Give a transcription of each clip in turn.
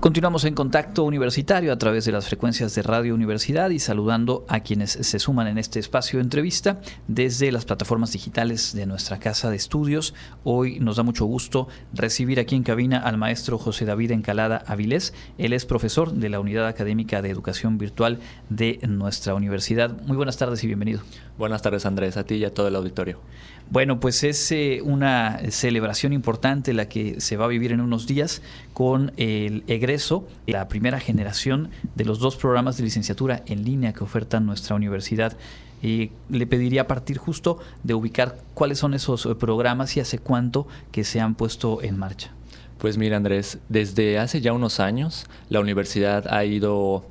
Continuamos en contacto universitario a través de las frecuencias de Radio Universidad y saludando a quienes se suman en este espacio de entrevista desde las plataformas digitales de nuestra casa de estudios. Hoy nos da mucho gusto recibir aquí en cabina al maestro José David Encalada Avilés. Él es profesor de la Unidad Académica de Educación Virtual de nuestra universidad. Muy buenas tardes y bienvenido. Buenas tardes Andrés, a ti y a todo el auditorio. Bueno, pues es eh, una celebración importante la que se va a vivir en unos días con el egreso, la primera generación de los dos programas de licenciatura en línea que oferta nuestra universidad. Y le pediría partir justo de ubicar cuáles son esos eh, programas y hace cuánto que se han puesto en marcha. Pues mira Andrés, desde hace ya unos años la universidad ha ido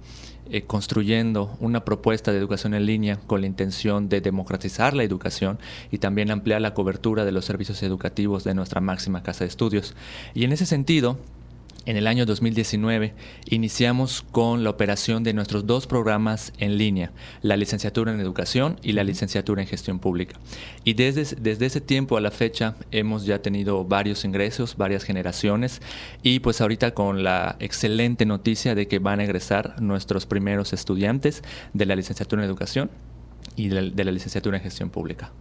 eh, construyendo una propuesta de educación en línea con la intención de democratizar la educación y también ampliar la cobertura de los servicios educativos de nuestra máxima casa de estudios. Y en ese sentido, en el año 2019 iniciamos con la operación de nuestros dos programas en línea, la licenciatura en educación y la licenciatura en gestión pública. Y desde, desde ese tiempo a la fecha hemos ya tenido varios ingresos, varias generaciones y pues ahorita con la excelente noticia de que van a egresar nuestros primeros estudiantes de la licenciatura en educación y de la licenciatura en gestión pública.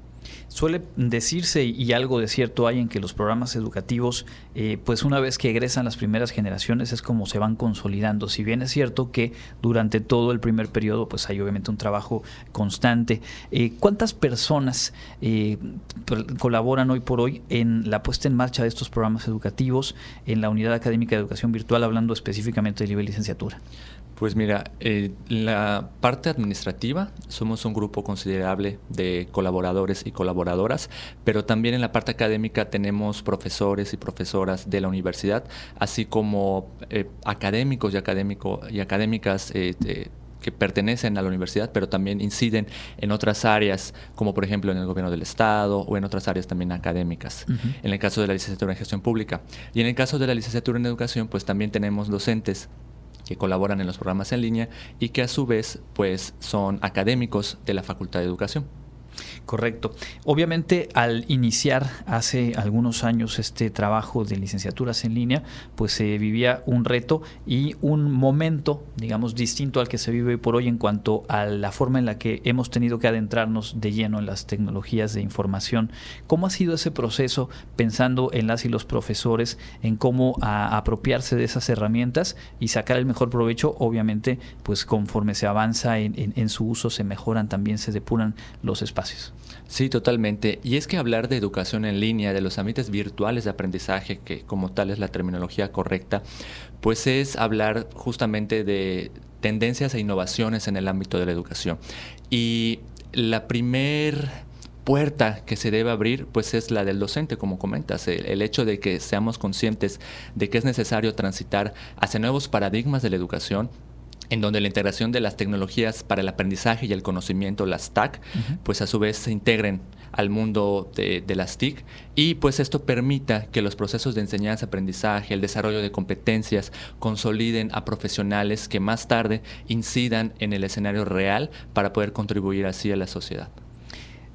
Suele decirse, y algo de cierto hay en que los programas educativos, eh, pues una vez que egresan las primeras generaciones es como se van consolidando. Si bien es cierto que durante todo el primer periodo, pues hay obviamente un trabajo constante. Eh, ¿Cuántas personas eh, colaboran hoy por hoy en la puesta en marcha de estos programas educativos en la Unidad Académica de Educación Virtual, hablando específicamente del nivel licenciatura? Pues mira, eh, la parte administrativa somos un grupo considerable de colaboradores y colaboradoras, pero también en la parte académica tenemos profesores y profesoras de la universidad, así como eh, académicos y, académico, y académicas eh, que pertenecen a la universidad, pero también inciden en otras áreas, como por ejemplo en el gobierno del Estado o en otras áreas también académicas, en el caso de la licenciatura en gestión pública. Y en el caso de la licenciatura en educación, pues también tenemos docentes que colaboran en los programas en línea y que a su vez pues son académicos de la Facultad de Educación. Correcto. Obviamente, al iniciar hace algunos años este trabajo de licenciaturas en línea, pues se vivía un reto y un momento, digamos, distinto al que se vive hoy por hoy en cuanto a la forma en la que hemos tenido que adentrarnos de lleno en las tecnologías de información. ¿Cómo ha sido ese proceso pensando en las y los profesores, en cómo apropiarse de esas herramientas y sacar el mejor provecho? Obviamente, pues conforme se avanza en su uso, se mejoran también, se depuran los espacios. Sí, totalmente. Y es que hablar de educación en línea, de los ambientes virtuales de aprendizaje, que como tal es la terminología correcta, pues es hablar justamente de tendencias e innovaciones en el ámbito de la educación. Y la primer puerta que se debe abrir pues es la del docente, como comentas, el, hecho de que seamos conscientes de que es necesario transitar hacia nuevos paradigmas de la educación en donde la integración de las tecnologías para el aprendizaje y el conocimiento, las TAC, pues a su vez se integren al mundo de, las TIC y pues esto permita que los procesos de enseñanza, aprendizaje, el desarrollo de competencias consoliden a profesionales que más tarde incidan en el escenario real para poder contribuir así a la sociedad.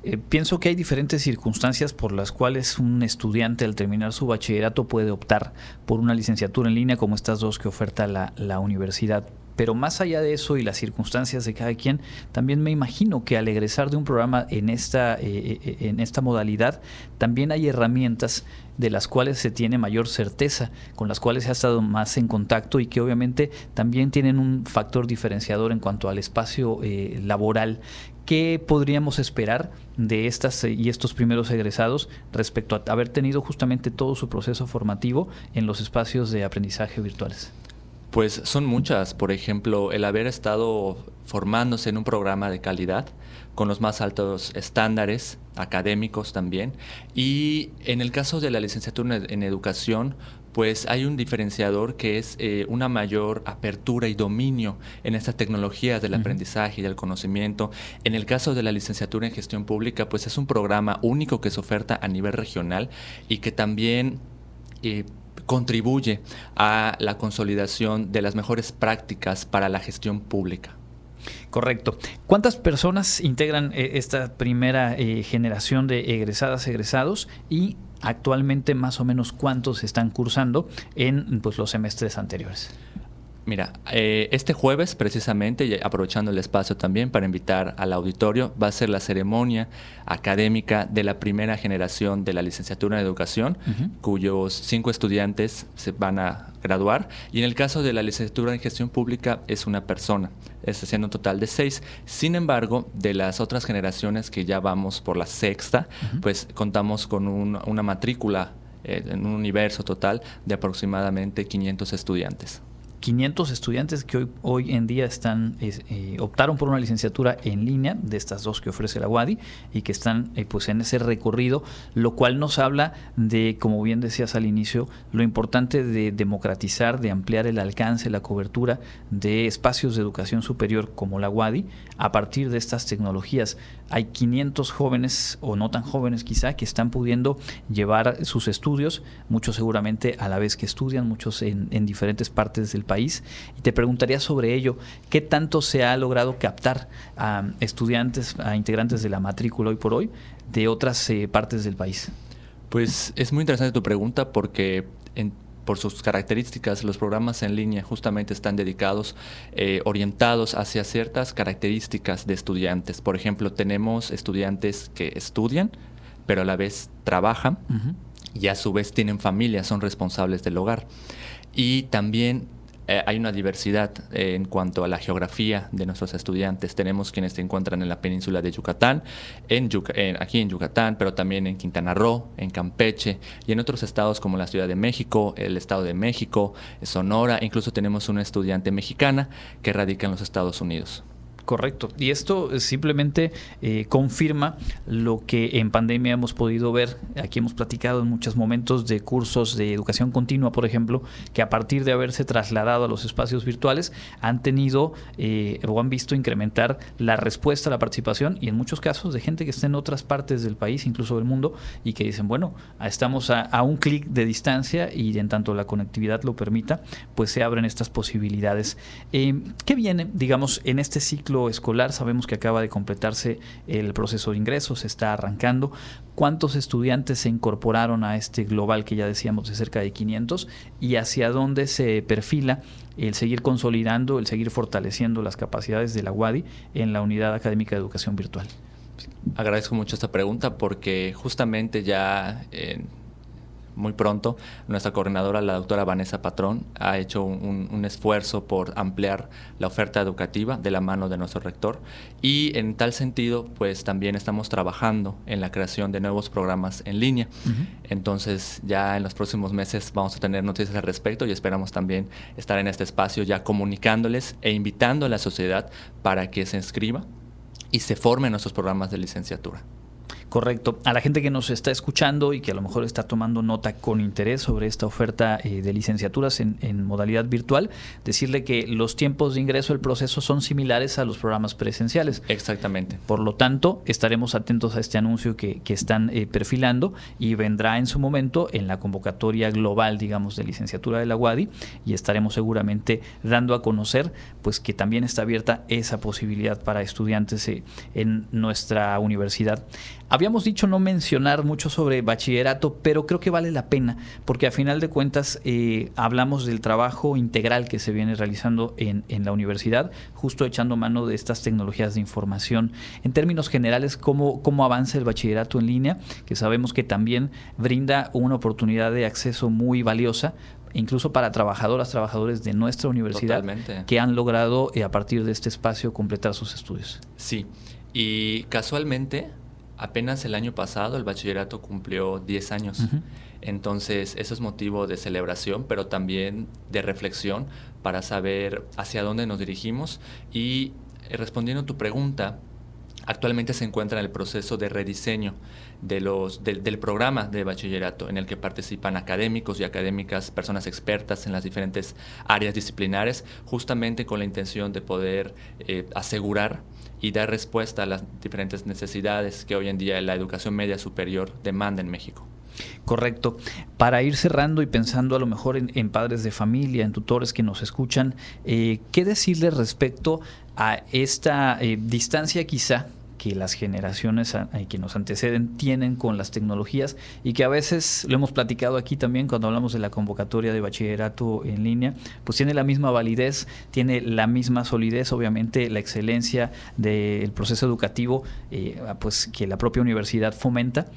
Eh, pienso que hay diferentes circunstancias por las cuales un estudiante al terminar su bachillerato puede optar por una licenciatura en línea como estas dos que oferta la, la universidad. Pero más allá de eso y las circunstancias de cada quien, también me imagino que al egresar de un programa en esta, eh, eh, en esta modalidad, también hay herramientas de las cuales se tiene mayor certeza, con las cuales se ha estado más en contacto y que obviamente también tienen un factor diferenciador en cuanto al espacio eh, laboral. ¿Qué podríamos esperar de estas y estos primeros egresados respecto a haber tenido justamente todo su proceso formativo en los espacios de aprendizaje virtuales? Pues son muchas, por ejemplo, el haber estado formándose en un programa de calidad con los más altos estándares académicos también. Y en el caso de la licenciatura en educación, pues hay un diferenciador que es eh, una mayor apertura y dominio en estas tecnologías del aprendizaje y del conocimiento. En el caso de la licenciatura en gestión pública, pues es un programa único que se oferta a nivel regional y que también eh, contribuye a la consolidación de las mejores prácticas para la gestión pública. Correcto. ¿Cuántas personas integran eh, esta primera eh, generación de egresadas, egresados y actualmente más o menos cuántos están cursando en pues, los semestres anteriores? Mira, eh, este jueves precisamente, y aprovechando el espacio también para invitar al auditorio, va a ser la ceremonia académica de la primera generación de la licenciatura en educación, cuyos cinco estudiantes se van a graduar. Y en el caso de la licenciatura en gestión pública es una persona, es siendo un total de seis. Sin embargo, de las otras generaciones que ya vamos por la sexta, pues contamos con una matrícula eh, en un universo total de aproximadamente 500 estudiantes. 500 estudiantes que hoy, hoy en día están eh, optaron por una licenciatura en línea de estas dos que ofrece la UADI y que están eh, pues en ese recorrido, lo cual nos habla de, como bien decías al inicio, lo importante de democratizar, de ampliar el alcance, la cobertura de espacios de educación superior como la UADI a partir de estas tecnologías. Hay 500 jóvenes o no tan jóvenes quizá que están pudiendo llevar sus estudios, muchos seguramente a la vez que estudian, muchos en, en diferentes partes del país. Y te preguntaría sobre ello, ¿qué tanto se ha logrado captar a estudiantes, a integrantes de la matrícula hoy por hoy de otras eh, partes del país? Pues es muy interesante tu pregunta porque por sus características, los programas en línea justamente están dedicados, eh, orientados hacia ciertas características de estudiantes. Por ejemplo, tenemos estudiantes que estudian, pero a la vez trabajan y a su vez tienen familia, son responsables del hogar. Y también eh, hay una diversidad eh, en cuanto a la geografía de nuestros estudiantes. Tenemos quienes se encuentran en la península de Yucatán, en, aquí en Yucatán, pero también en Quintana Roo, en Campeche y en otros estados como la Ciudad de México, el Estado de México, Sonora. Incluso tenemos una estudiante mexicana que radica en los Estados Unidos. Correcto. Y esto simplemente eh, confirma lo que en pandemia hemos podido ver. Aquí hemos platicado en muchos momentos de cursos de educación continua, por ejemplo, que a partir de haberse trasladado a los espacios virtuales han tenido eh, o han visto incrementar la respuesta la participación y en muchos casos de gente que está en otras partes del país, incluso del mundo, y que dicen, bueno, estamos a, un clic de distancia y en tanto la conectividad lo permita, pues se abren estas posibilidades. Eh, ¿Qué viene, digamos, en este ciclo? Escolar, sabemos que acaba de completarse el proceso de ingresos, se está arrancando. ¿Cuántos estudiantes se incorporaron a este global que ya decíamos de cerca de 500 y hacia dónde se perfila el seguir consolidando, el seguir fortaleciendo las capacidades de la UADI en la Unidad Académica de Educación Virtual? Agradezco mucho esta pregunta porque justamente ya muy pronto. Nuestra coordinadora, la doctora Vanessa Patrón, ha hecho un, esfuerzo por ampliar la oferta educativa de la mano de nuestro rector y en tal sentido, pues también estamos trabajando en la creación de nuevos programas en línea. Entonces, ya en los próximos meses vamos a tener noticias al respecto y esperamos también estar en este espacio ya comunicándoles e invitando a la sociedad para que se inscriba y se forme en nuestros programas de licenciatura. Correcto. A la gente que nos está escuchando y que a lo mejor está tomando nota con interés sobre esta oferta eh, de licenciaturas en, modalidad virtual, decirle que los tiempos de ingreso del proceso son similares a los programas presenciales. Exactamente. Por lo tanto, estaremos atentos a este anuncio que, están eh, perfilando y vendrá en su momento en la convocatoria global, digamos, de licenciatura de la UADI y estaremos seguramente dando a conocer pues que también está abierta esa posibilidad para estudiantes eh, en nuestra universidad. Habíamos dicho no mencionar mucho sobre bachillerato, pero creo que vale la pena, porque a final de cuentas eh, hablamos del trabajo integral que se viene realizando en, la universidad, justo echando mano de estas tecnologías de información. En términos generales, ¿cómo, cómo avanza el bachillerato en línea? Que sabemos que también brinda una oportunidad de acceso muy valiosa incluso para trabajadoras, trabajadores de nuestra universidad que han logrado eh, a partir de este espacio completar sus estudios. Sí, y casualmente apenas el año pasado el bachillerato cumplió 10 años. Entonces, eso es motivo de celebración, pero también de reflexión para saber hacia dónde nos dirigimos. Y eh, respondiendo a tu pregunta, actualmente se encuentra en el proceso de rediseño de los, del programa de bachillerato, en el que participan académicos y académicas, personas expertas en las diferentes áreas disciplinares, justamente con la intención de poder eh, asegurar y dar respuesta a las diferentes necesidades que hoy en día la educación media superior demanda en México. Correcto. Para ir cerrando y pensando a lo mejor en, padres de familia, en tutores que nos escuchan, eh, ¿qué decirles respecto a esta eh, distancia quizá que las generaciones que nos anteceden tienen con las tecnologías y que a veces lo hemos platicado aquí también cuando hablamos de la convocatoria de bachillerato en línea, pues tiene la misma validez, tiene la misma solidez, obviamente la excelencia del proceso educativo, eh, pues que la propia universidad fomenta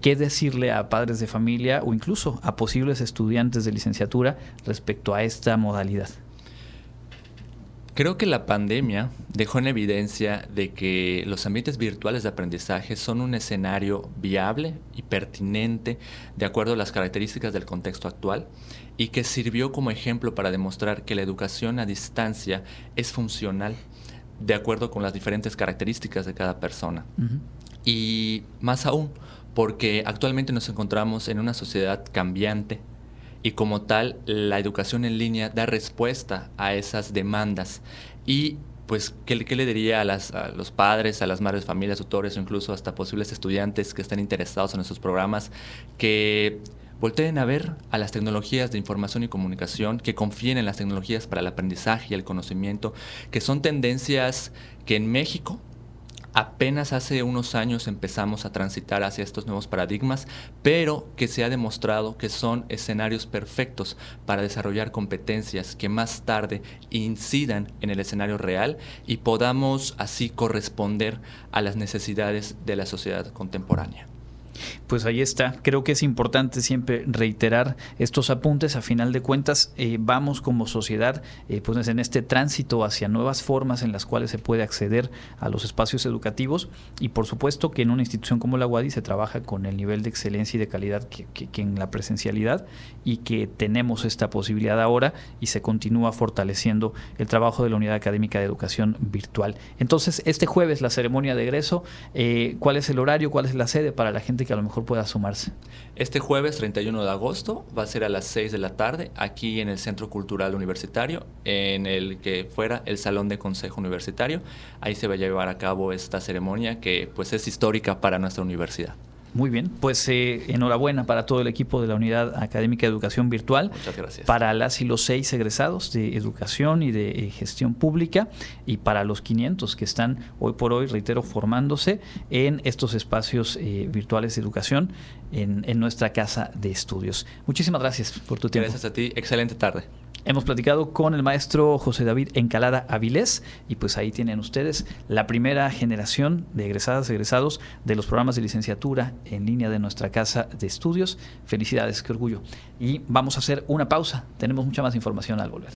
qué decirle a padres de familia o incluso a posibles estudiantes de licenciatura respecto a esta modalidad. Creo que la pandemia dejó en evidencia de que los ambientes virtuales de aprendizaje son un escenario viable y pertinente de acuerdo a las características del contexto actual y que sirvió como ejemplo para demostrar que la educación a distancia es funcional de acuerdo con las diferentes características de cada persona. Y más aún, porque actualmente nos encontramos en una sociedad cambiante, y como tal la educación en línea da respuesta a esas demandas. Y pues, ¿qué, le diría a, los padres, a las madres, familias, tutores o incluso hasta posibles estudiantes que estén interesados en estos programas que volteen a ver a las tecnologías de información y comunicación, que confíen en las tecnologías para el aprendizaje y el conocimiento, que son tendencias que en México apenas hace unos años empezamos a transitar hacia estos nuevos paradigmas, pero que se ha demostrado que son escenarios perfectos para desarrollar competencias que más tarde incidan en el escenario real y podamos así corresponder a las necesidades de la sociedad contemporánea. Pues ahí está. Creo que es importante siempre reiterar estos apuntes. A final de cuentas, eh, vamos como sociedad eh, pues en este tránsito hacia nuevas formas en las cuales se puede acceder a los espacios educativos y por supuesto que en una institución como la UADI se trabaja con el nivel de excelencia y de calidad que, en la presencialidad y que tenemos esta posibilidad ahora y se continúa fortaleciendo el trabajo de la Unidad Académica de Educación Virtual. Entonces, este jueves la ceremonia de egreso, eh, ¿cuál es el horario? ¿Cuál es la sede para la que a lo mejor pueda sumarse? Este jueves 31 de agosto va a ser a las 6 de la tarde aquí en el Centro Cultural Universitario, en el que fuera el Salón de Consejo Universitario. Ahí se va a llevar a cabo esta ceremonia que pues es histórica para nuestra universidad. Muy bien, pues eh, enhorabuena para todo el equipo de la Unidad Académica de Educación Virtual. Muchas gracias. Para las y los seis egresados de Educación y de eh, Gestión Pública y para los 500 que están hoy por hoy, reitero, formándose en estos espacios eh, virtuales de educación en, en nuestra casa de estudios. Muchísimas gracias por tu tiempo. Gracias a ti, excelente tarde. Hemos platicado con el maestro José David Encalada Avilés y pues ahí tienen ustedes la primera generación de egresadas, egresados de los programas de licenciatura en línea de nuestra casa de estudios. Felicidades, qué orgullo. Y vamos a hacer una pausa. Tenemos mucha más información al volver.